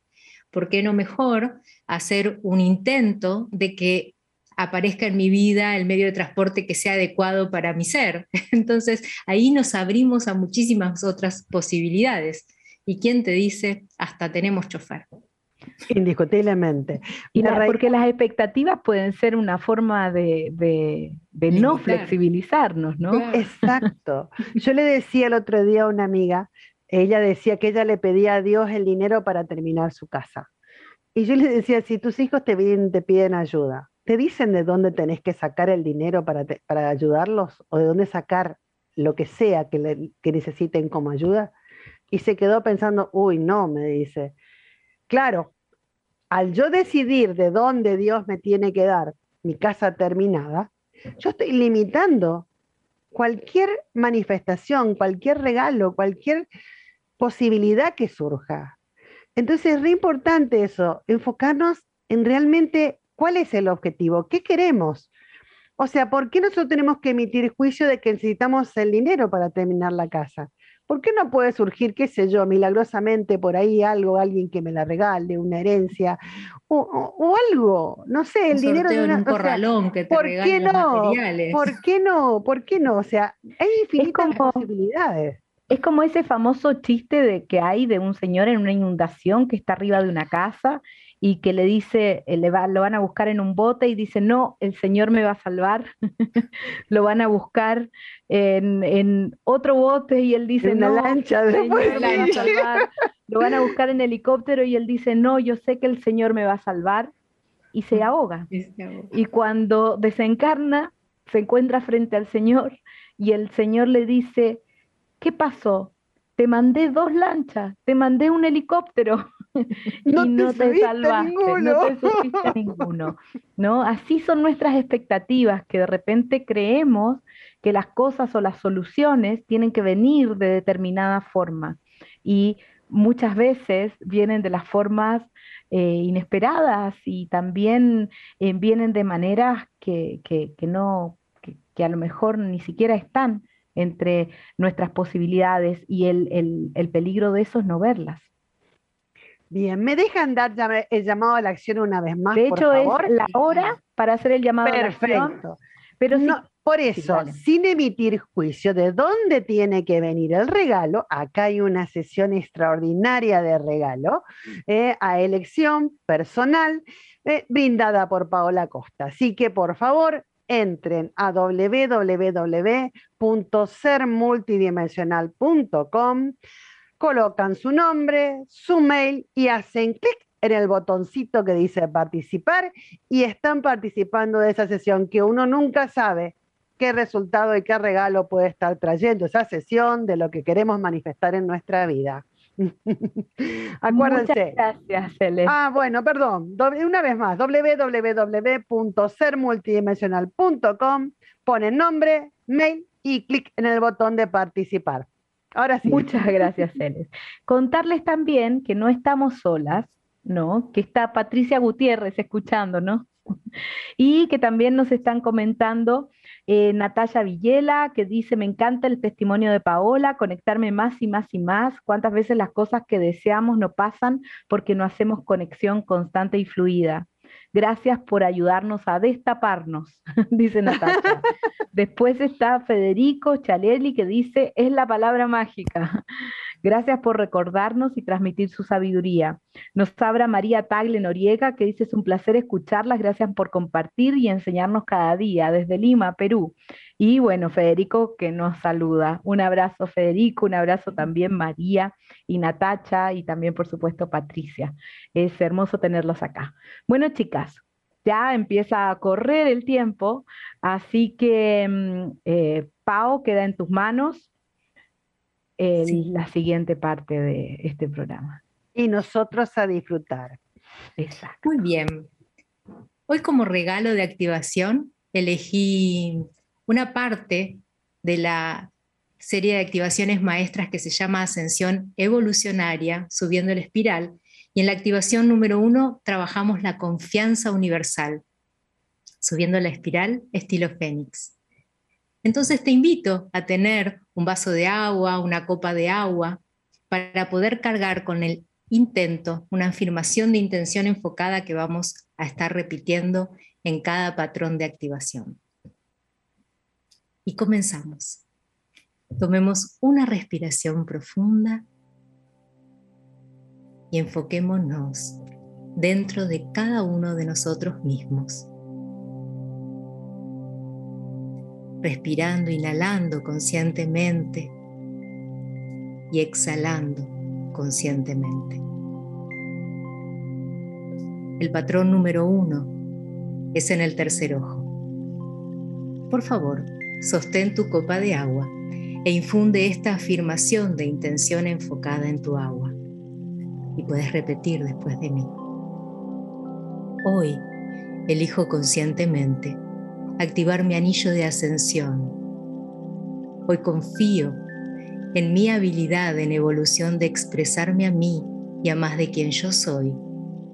¿por qué no mejor hacer un intento de que aparezca en mi vida el medio de transporte que sea adecuado para mi ser? Entonces ahí nos abrimos a muchísimas otras posibilidades. ¿Y quién te dice, hasta tenemos chofer? Indiscutiblemente. Y porque las expectativas pueden ser una forma de, no flexibilizarnos, ¿no? Exacto. Yo le decía el otro día a una amiga, ella decía que ella le pedía a Dios el dinero para terminar su casa. Y yo le decía, si tus hijos te piden, te piden ayuda, ¿te dicen de dónde tenés que sacar el dinero para, para ayudarlos o de dónde sacar lo que sea que, que necesiten como ayuda? Y se quedó pensando, uy, no, me dice. Claro, al yo decidir de dónde Dios me tiene que dar mi casa terminada, yo estoy limitando cualquier manifestación, cualquier regalo, cualquier posibilidad que surja. Entonces es importante eso, enfocarnos en realmente cuál es el objetivo, qué queremos. O sea, ¿por qué nosotros tenemos que emitir juicio de que necesitamos el dinero para terminar la casa? ¿Por qué no puede surgir, qué sé yo, milagrosamente por ahí algo, alguien que me la regale, una herencia o, algo? No sé, el dinero de un corralón que te ¿por qué no? materiales. ¿Por qué no? ¿Por qué no? O sea, hay infinitas posibilidades. Es como ese famoso chiste de que hay de un señor en una inundación que está arriba de una casa y que le dice, eh, le va, lo van a buscar en un bote y dice, no, el Señor me va a salvar, lo van a buscar en, otro bote y él dice, en no, lancha, el Señor va a salvar, lo van a buscar en helicóptero y él dice, no, yo sé que el Señor me va a salvar y se ahoga. Y cuando desencarna, se encuentra frente al Señor y el Señor le dice, ¿qué pasó? Te mandé dos lanchas, te mandé un helicóptero y no te, salvaste, no te subiste ninguno. ¿no? Así son nuestras expectativas, que de repente creemos que las cosas o las soluciones tienen que venir de determinada forma. Y muchas veces vienen de las formas eh, inesperadas y también eh, vienen de maneras que, no, que, a lo mejor ni siquiera están entre nuestras posibilidades y el, peligro de eso es no verlas. Bien, ¿me dejan dar el llamado a la acción una vez más? De hecho, es la hora para hacer el llamado a la acción. Pero no, por eso, sin emitir juicio de dónde tiene que venir el regalo, acá hay una sesión extraordinaria de regalo eh, a elección personal eh, brindada por Paola Costa. Así que por favor, entren a www.sermultidimensional.com, colocan su nombre, su mail y hacen clic en el botoncito que dice participar y están participando de esa sesión que uno nunca sabe qué resultado y qué regalo puede estar trayendo esa sesión de lo que queremos manifestar en nuestra vida. Acuérdense. Muchas gracias, Celeste. Ah, bueno, perdón. Una vez más, www.sermultidimensional.com, ponen nombre, mail y clic en el botón de participar. Ahora sí. Muchas gracias, Celeste. Contarles también que no estamos solas, ¿no? Que está Patricia Gutiérrez escuchando, ¿no? Y que también nos están comentando eh, Natalia Villela, que dice, me encanta el testimonio de Paola, conectarme más y más y más. ¿Cuántas veces las cosas que deseamos no pasan porque no hacemos conexión constante y fluida? Gracias por ayudarnos a destaparnos, dice Natalia. Después está Federico Chaleli que dice, es la palabra mágica. Gracias por recordarnos y transmitir su sabiduría. Nos abra María Tagle Noriega, que dice, es un placer escucharlas. Gracias por compartir y enseñarnos cada día desde Lima, Perú. Y bueno, Federico que nos saluda. Un abrazo, Federico, un abrazo también María y Natacha y también, por supuesto, Patricia. Es hermoso tenerlos acá. Bueno, chicas, ya empieza a correr el tiempo, así que, mm, eh, Pau, queda en tus manos la siguiente parte de este programa. Y nosotros a disfrutar. Exacto. Muy bien. Hoy como regalo de activación elegí una parte de la serie de activaciones maestras que se llama Ascensión Evolucionaria, subiendo el espiral. Y en la activación número uno trabajamos la confianza universal, subiendo la espiral estilo Fénix. Entonces te invito a tener un vaso de agua, una copa de agua, para poder cargar con el intento, una afirmación de intención enfocada que vamos a estar repitiendo en cada patrón de activación. Y comenzamos. Tomemos una respiración profunda y enfoquémonos dentro de cada uno de nosotros mismos. respirando, inhalando conscientemente y exhalando conscientemente. El patrón número uno es en el tercer ojo. Por favor, sostén tu copa de agua e infunde esta afirmación de intención enfocada en tu agua. Y puedes repetir después de mí. Hoy elijo conscientemente activar mi anillo de ascensión. Hoy confío en mi habilidad en evolución de expresarme a mí y a más de quien yo soy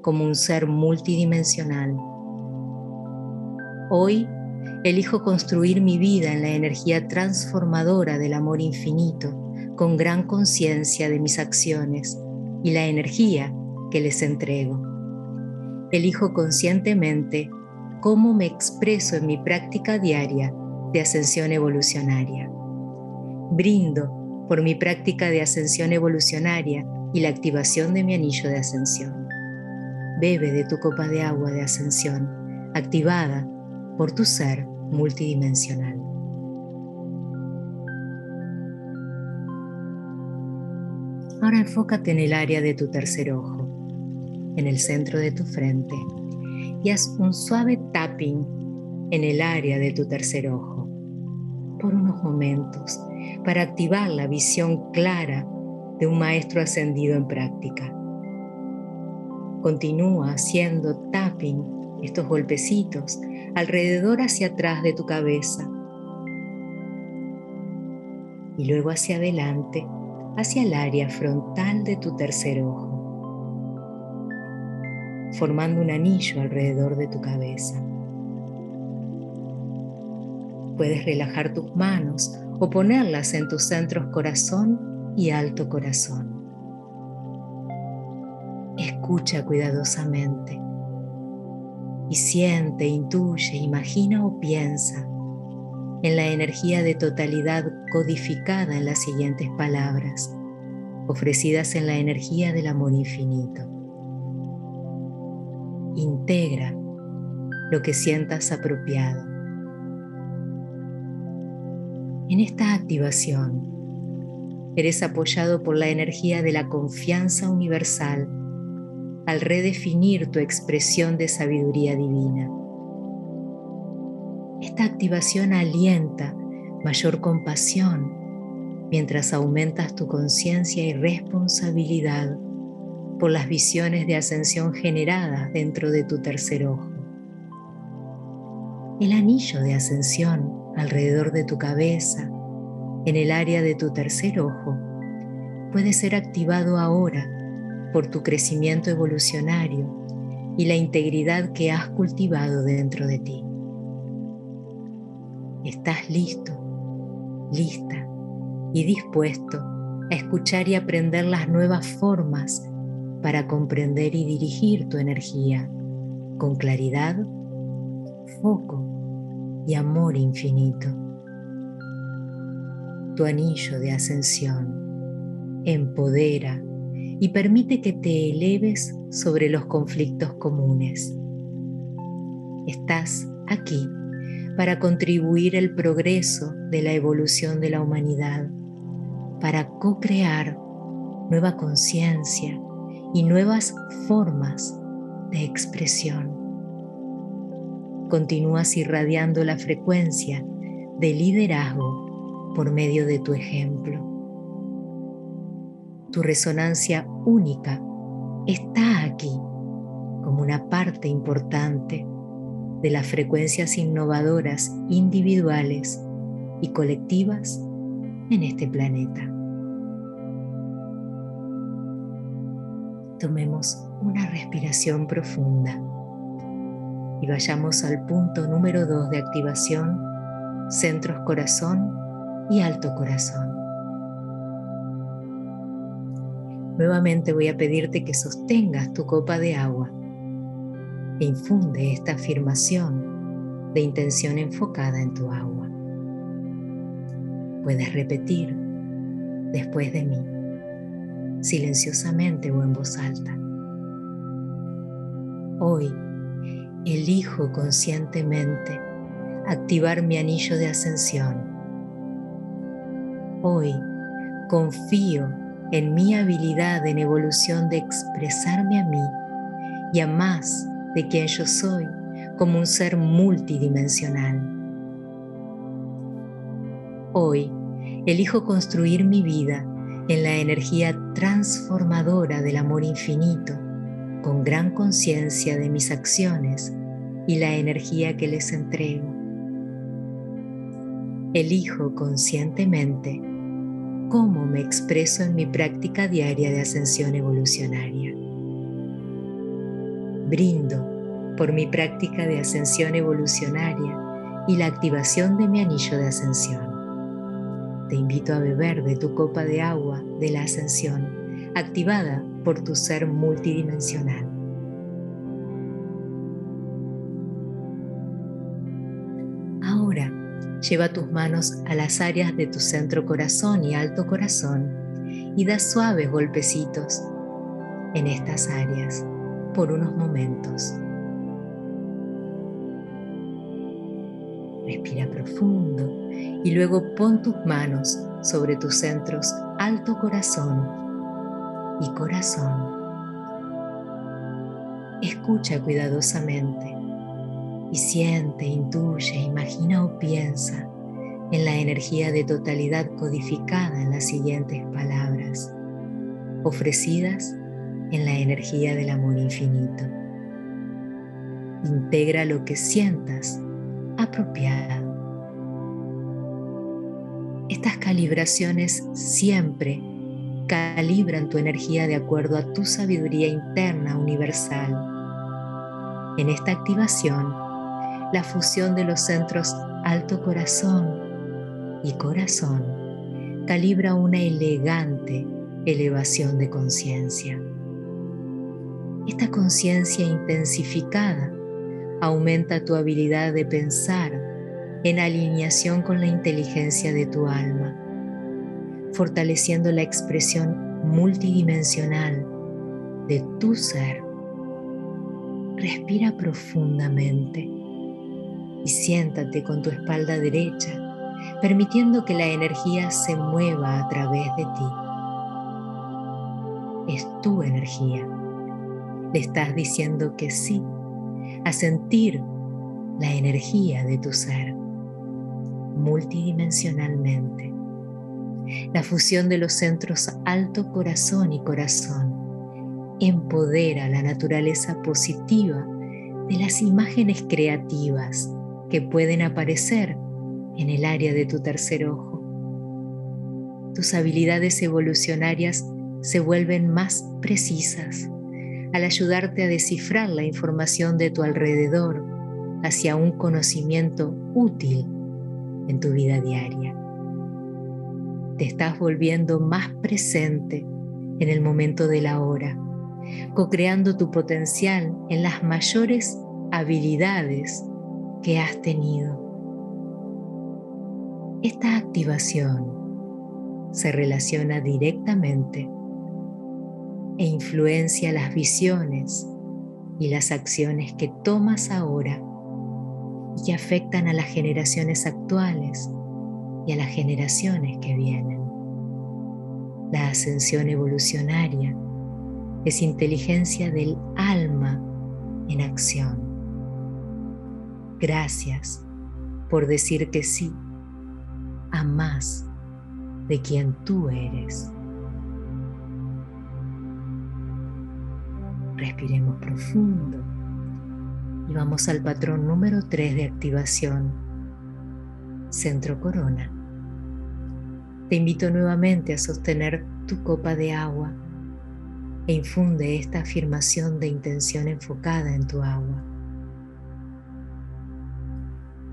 como un ser multidimensional. Hoy elijo construir mi vida en la energía transformadora del amor infinito, con gran conciencia de mis acciones y la energía que les entrego. Elijo conscientemente cómo me expreso en mi práctica diaria de ascensión evolucionaria. Brindo por mi práctica de ascensión evolucionaria y la activación de mi anillo de ascensión. Bebe de tu copa de agua de ascensión, activada por tu ser multidimensional. Ahora enfócate en el área de tu tercer ojo, en el centro de tu frente y haz un suave tapping en el área de tu tercer ojo por unos momentos para activar la visión clara de un maestro ascendido en práctica. Continúa haciendo tapping, estos golpecitos, alrededor hacia atrás de tu cabeza y luego hacia adelante, hacia el área frontal de tu tercer ojo, formando un anillo alrededor de tu cabeza. Puedes relajar tus manos o ponerlas en tus centros corazón y alto corazón. Escucha cuidadosamente y siente, intuye, imagina o piensa en la energía de totalidad codificada en las siguientes palabras, ofrecidas en la energía del amor infinito. Integra lo que sientas apropiado. En esta activación, eres apoyado por la energía de la confianza universal al redefinir tu expresión de sabiduría divina. Esta activación alienta mayor compasión mientras aumentas tu conciencia y responsabilidad por las visiones de ascensión generadas dentro de tu tercer ojo. El anillo de ascensión alrededor de tu cabeza, en el área de tu tercer ojo, puede ser activado ahora por tu crecimiento evolucionario y la integridad que has cultivado dentro de ti. Estás listo, lista y dispuesto a escuchar y aprender las nuevas formas para comprender y dirigir tu energía con claridad, foco y amor infinito. Tu anillo de ascensión empodera y permite que te eleves sobre los conflictos comunes. Estás aquí para contribuir el progreso de la evolución de la humanidad, para co-crear nueva conciencia y nuevas formas de expresión. Continúas irradiando la frecuencia de liderazgo por medio de tu ejemplo tu resonancia única está aquí como una parte importante de las frecuencias innovadoras individuales y colectivas en este planeta. Tomemos una respiración profunda y vayamos al punto número 2 de activación, centros corazón y alto corazón. Nuevamente voy a pedirte que sostengas tu copa de agua infunde esta afirmación de intención enfocada en tu agua. Puedes repetir después de mí, silenciosamente o en voz alta. Hoy elijo conscientemente activar mi anillo de ascensión. Hoy confío en mi habilidad en evolución de expresarme a mí y a más de quien yo soy como un ser multidimensional. Hoy elijo construir mi vida en la energía transformadora del amor infinito, con gran conciencia de mis acciones y la energía que les entrego. Elijo conscientemente cómo me expreso en mi práctica diaria de ascensión evolucionaria. Brindo por mi práctica de ascensión evolucionaria y la activación de mi anillo de ascensión. Te invito a beber de tu copa de agua de la ascensión, activada por tu ser multidimensional. Lleva tus manos a las áreas de tu centro corazón y alto corazón y da suaves golpecitos en estas áreas por unos momentos. Respira profundo y luego pon tus manos sobre tus centros alto corazón y corazón. Escucha cuidadosamente y siente, intuye, imagina o piensa en la energía de totalidad codificada en las siguientes palabras, ofrecidas en la energía del amor infinito. Integra lo que sientas apropiado. Estas calibraciones siempre calibran tu energía de acuerdo a tu sabiduría interna universal. En esta activación, la fusión de los centros alto corazón y corazón calibra una elegante elevación de conciencia. Esta conciencia intensificada aumenta tu habilidad de pensar en alineación con la inteligencia de tu alma, fortaleciendo la expresión multidimensional de tu ser. Respira profundamente y siéntate con tu espalda derecha, permitiendo que la energía se mueva a través de ti. Es tu energía. Le estás diciendo que sí a sentir la energía de tu ser multidimensionalmente. La fusión de los centros alto corazón y corazón empodera la naturaleza positiva de las imágenes creativas que pueden aparecer en el área de tu tercer ojo. Tus habilidades evolucionarias se vuelven más precisas al ayudarte a descifrar la información de tu alrededor hacia un conocimiento útil en tu vida diaria. Te estás volviendo más presente en el momento de la hora, co-creando tu potencial en las mayores habilidades que has tenido. Esta activación se relaciona directamente e influencia las visiones y las acciones que tomas ahora y que afectan a las generaciones actuales y a las generaciones que vienen. La ascensión evolucionaria es inteligencia del alma en acción. Gracias por decir que sí a más de quien tú eres. Respiremos profundo y vamos al patrón número 3 de activación, centro corona. Te invito nuevamente a sostener tu copa de agua e infunde esta afirmación de intención enfocada en tu agua.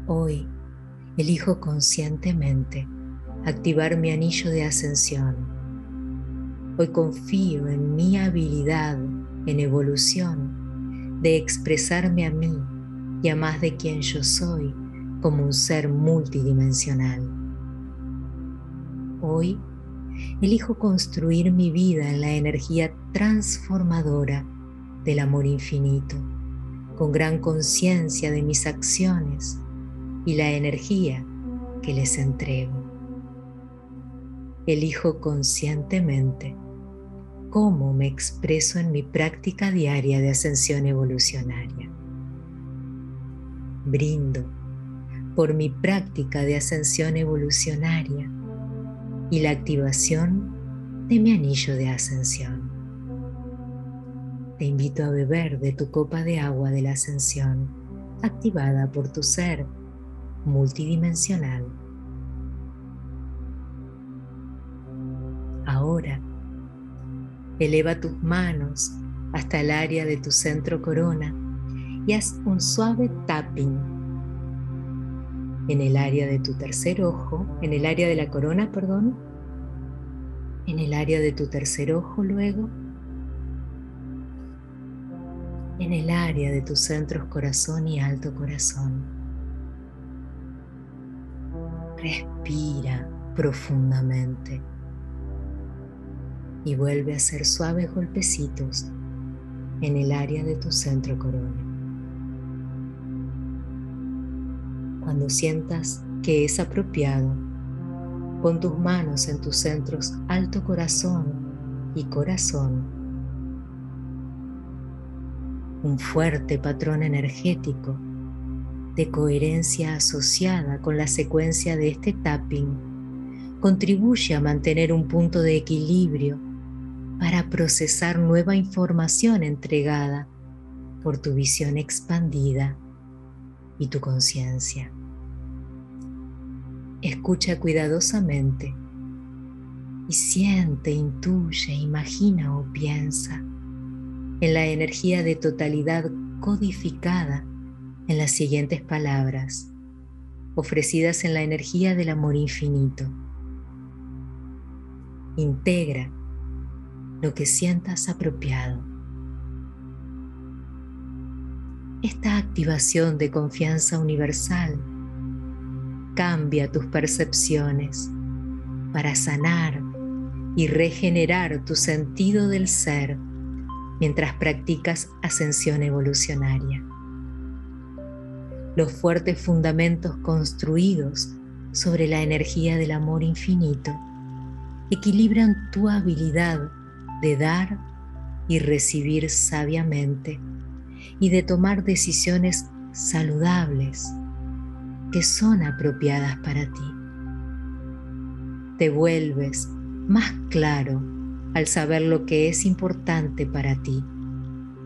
Hoy elijo conscientemente activar mi anillo de ascensión. Hoy confío en mi habilidad en evolución de expresarme a mí y a más de quien yo soy como un ser multidimensional. Hoy elijo construir mi vida en la energía transformadora del amor infinito, con gran conciencia de mis acciones y la energía que les entrego. Elijo conscientemente cómo me expreso en mi práctica diaria de ascensión evolucionaria. Brindo por mi práctica de ascensión evolucionaria y la activación de mi anillo de ascensión. Te invito a beber de tu copa de agua de la ascensión activada por tu ser multidimensional. Ahora, Eleva tus manos hasta el área de tu centro corona y haz un suave tapping en el área de tu tercer ojo, en el área de la corona, perdón, en el área de tu tercer ojo luego, en el área de tus centros corazón y alto corazón. Respira profundamente y vuelve a hacer suaves golpecitos en el área de tu centro corona. Cuando sientas que es apropiado, pon tus manos en tus centros alto corazón y corazón. Un fuerte patrón energético de coherencia asociada con la secuencia de este tapping contribuye a mantener un punto de equilibrio para procesar nueva información entregada por tu visión expandida y tu conciencia. Escucha cuidadosamente y siente, intuye, imagina o piensa en la energía de totalidad codificada en las siguientes palabras, ofrecidas en la energía del amor infinito. Integra lo que sientas apropiado. Esta activación de confianza universal cambia tus percepciones para sanar y regenerar tu sentido del ser mientras practicas ascensión evolucionaria. Los fuertes fundamentos construidos sobre la energía del amor infinito equilibran tu habilidad de dar y recibir sabiamente y de tomar decisiones saludables que son apropiadas para ti. Te vuelves más claro al saber lo que es importante para ti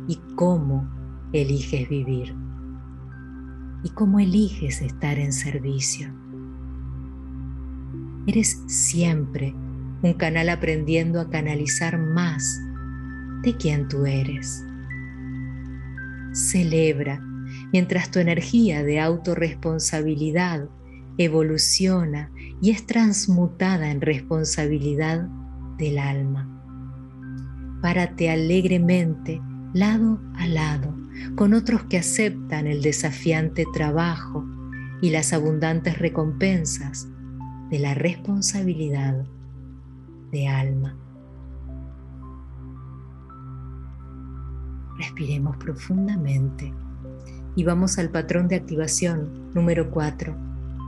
y cómo eliges vivir y cómo eliges estar en servicio. Eres siempre un canal aprendiendo a canalizar más de quien tú eres. Celebra mientras tu energía de autorresponsabilidad evoluciona y es transmutada en responsabilidad del alma. Párate alegremente lado a lado con otros que aceptan el desafiante trabajo y las abundantes recompensas de la responsabilidad alma. Respiremos profundamente y vamos al patrón de activación número 4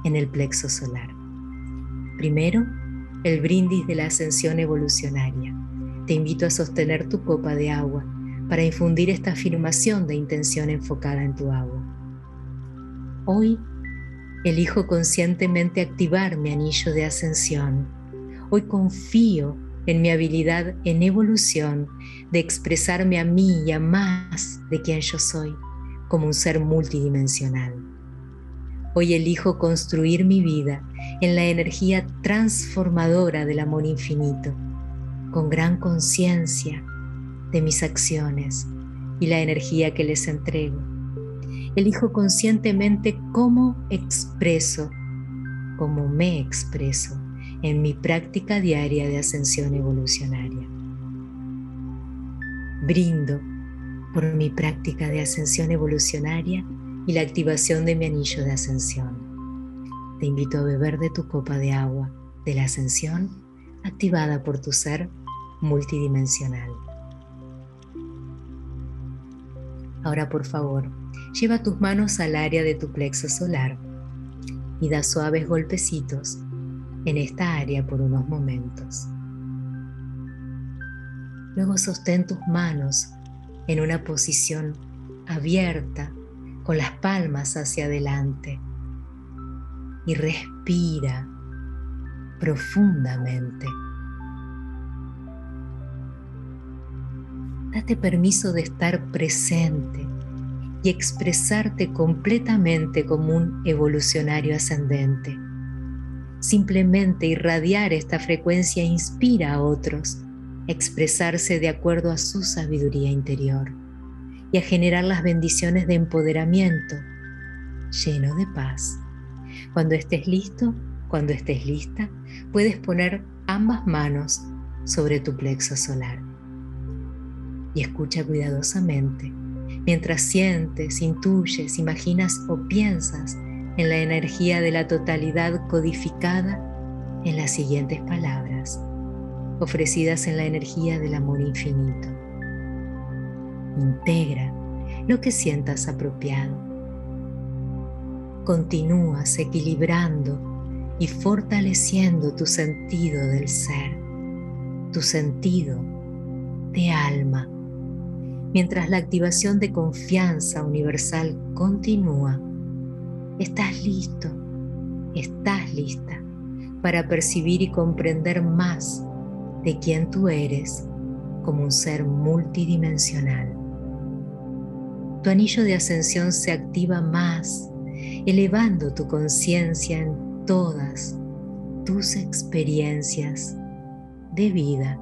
en el plexo solar. Primero, el brindis de la ascensión evolucionaria. Te invito a sostener tu copa de agua para infundir esta afirmación de intención enfocada en tu agua. Hoy elijo conscientemente activar mi anillo de ascensión. Hoy confío en mi habilidad en evolución de expresarme a mí y a más de quien yo soy como un ser multidimensional. Hoy elijo construir mi vida en la energía transformadora del amor infinito, con gran conciencia de mis acciones y la energía que les entrego. Elijo conscientemente cómo expreso, cómo me expreso en mi práctica diaria de ascensión evolucionaria. Brindo por mi práctica de ascensión evolucionaria y la activación de mi anillo de ascensión. Te invito a beber de tu copa de agua de la ascensión activada por tu ser multidimensional. Ahora por favor, lleva tus manos al área de tu plexo solar y da suaves golpecitos en esta área por unos momentos. Luego sostén tus manos en una posición abierta con las palmas hacia adelante y respira profundamente. Date permiso de estar presente y expresarte completamente como un evolucionario ascendente. Simplemente irradiar esta frecuencia inspira a otros a expresarse de acuerdo a su sabiduría interior y a generar las bendiciones de empoderamiento lleno de paz. Cuando estés listo, cuando estés lista, puedes poner ambas manos sobre tu plexo solar y escucha cuidadosamente mientras sientes, intuyes, imaginas o piensas en la energía de la totalidad codificada en las siguientes palabras, ofrecidas en la energía del amor infinito. Integra lo que sientas apropiado. Continúas equilibrando y fortaleciendo tu sentido del ser, tu sentido de alma, mientras la activación de confianza universal continúa. Estás listo, estás lista para percibir y comprender más de quién tú eres como un ser multidimensional. Tu anillo de ascensión se activa más, elevando tu conciencia en todas tus experiencias de vida.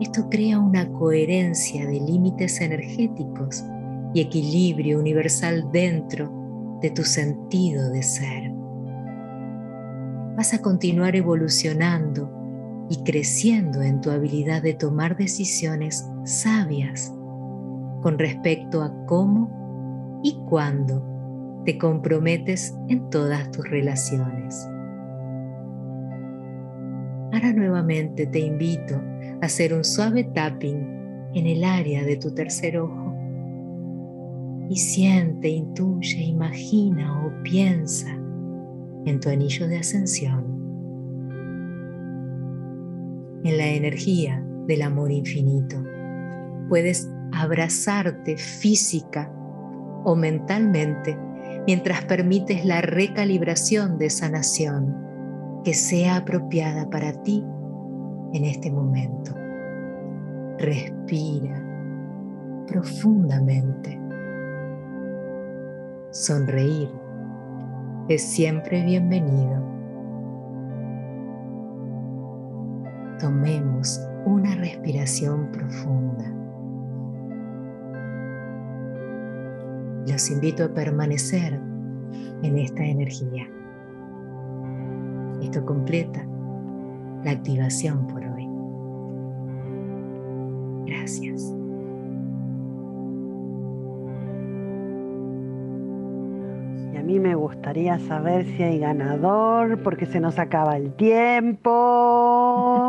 Esto crea una coherencia de límites energéticos y equilibrio universal dentro de tu sentido de ser. Vas a continuar evolucionando y creciendo en tu habilidad de tomar decisiones sabias con respecto a cómo y cuándo te comprometes en todas tus relaciones. Ahora nuevamente te invito a hacer un suave tapping en el área de tu tercer ojo y siente, intuye, imagina o piensa en tu anillo de ascensión, en la energía del amor infinito. Puedes abrazarte física o mentalmente mientras permites la recalibración de sanación que sea apropiada para ti en este momento. Respira profundamente. Sonreír es siempre bienvenido. Tomemos una respiración profunda. Los invito a permanecer en esta energía. Esto completa la activación por hoy. Gracias. Mí me gustaría saber si hay ganador, porque se nos acaba el tiempo.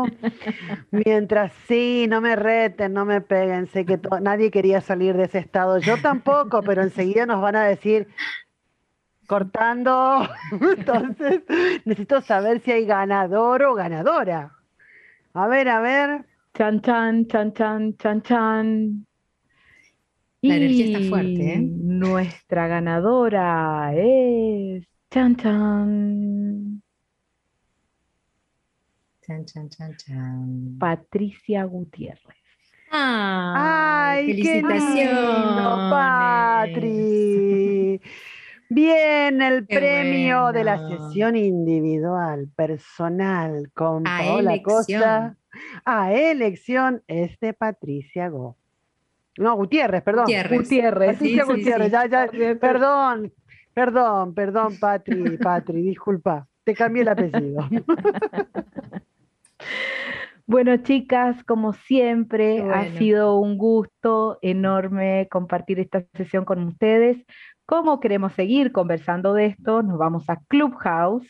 Mientras sí, no me reten, no me peguen. Sé que nadie quería salir de ese estado. Yo tampoco, pero enseguida nos van a decir, cortando. Entonces, necesito saber si hay ganador o ganadora. A ver, a ver. Chan, chan, chan, chan, chan, chan. La energía está fuerte, ¿eh? Nuestra ganadora es. Chan, chan. Chan, chan, chan, chan. Patricia Gutiérrez. ¡Ay! ¡Felicitaciones! Qué Patri! Bien, el Qué premio de la sesión individual, personal, con A Paola elección. Costa. A elección es de Patricia Go. No, Gutiérrez, perdón. Gutiérrez. Gutiérrez. Patricia Sí, sí, Gutiérrez, ya, ya. Perdón, perdón, perdón, Patri, Patri, disculpa. Te cambié el apellido. Bueno, chicas, como siempre, ha sido un gusto enorme compartir esta sesión con ustedes. ¿Cómo queremos seguir conversando de esto? Nos vamos a Clubhouse.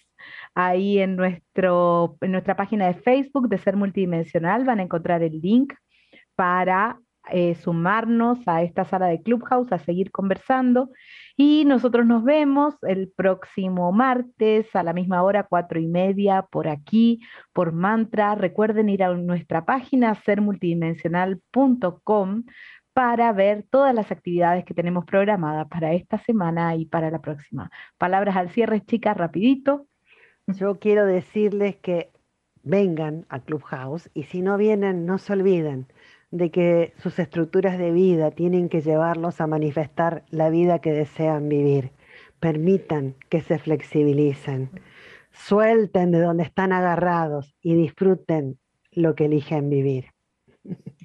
Ahí en, nuestro, en nuestra página de Facebook de Ser Multidimensional van a encontrar el link para eh, sumarnos a esta sala de Clubhouse, a seguir conversando. Y nosotros nos vemos el próximo martes a la misma hora, cuatro y media, por aquí, por Mantra. Recuerden ir a nuestra página sermultidimensional.com para ver todas las actividades que tenemos programadas para esta semana y para la próxima. Palabras al cierre, chicas, rapidito. Yo quiero decirles que vengan a Clubhouse y si no vienen, no se olviden de que sus estructuras de vida tienen que llevarlos a manifestar la vida que desean vivir. Permitan que se flexibilicen, suelten de donde están agarrados y disfruten lo que eligen vivir.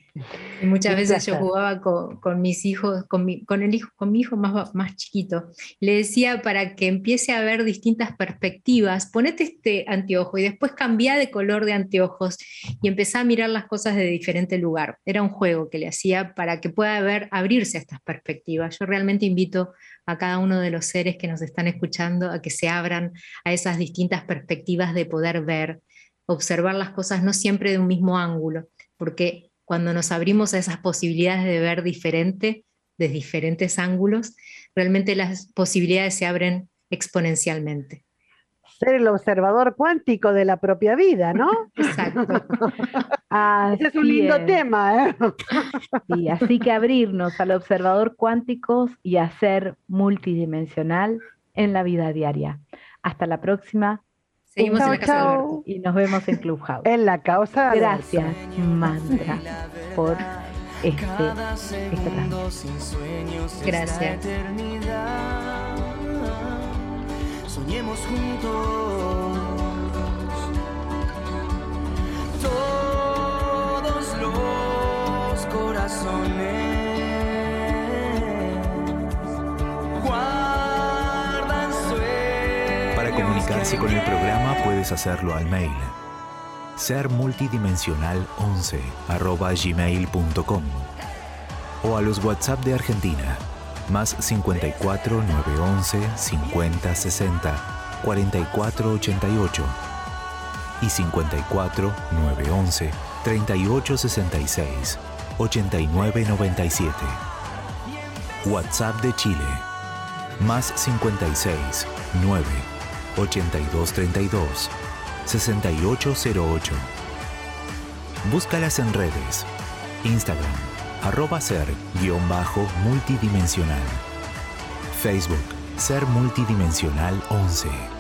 Y muchas veces yo jugaba con, con mis hijos, con mi, con el hijo, con mi hijo más, más chiquito. Le decía para que empiece a ver distintas perspectivas, ponete este anteojo y después cambia de color de anteojos y empezá a mirar las cosas de diferente lugar. Era un juego que le hacía para que pueda ver, abrirse a estas perspectivas. Yo realmente invito a cada uno de los seres que nos están escuchando a que se abran a esas distintas perspectivas de poder ver, observar las cosas no siempre de un mismo ángulo, porque cuando nos abrimos a esas posibilidades de ver diferente, de diferentes ángulos, realmente las posibilidades se abren exponencialmente. Ser el observador cuántico de la propia vida, ¿no? Exacto. Ese es un lindo es. tema, ¿eh? Sí, así que abrirnos al observador cuánticos y a ser multidimensional en la vida diaria. Hasta la próxima Seguimos chau, en la casa chau. del orto. Y nos vemos en Clubhouse. en la causa. Gracias, mantra, por este, este rato. Gracias. Soñemos juntos. Todos los corazones. Comunicarse con el programa puedes hacerlo al mail sermultidimensional11 arroba gmail.com o a los WhatsApp de Argentina más 54 911 50 60 44 88 y 54 911 38 66 89 97. WhatsApp de Chile más 56 9 82 32 6808. Búscalas en redes. Instagram, arroba ser guion bajo multidimensional. Facebook, ser multidimensional 11.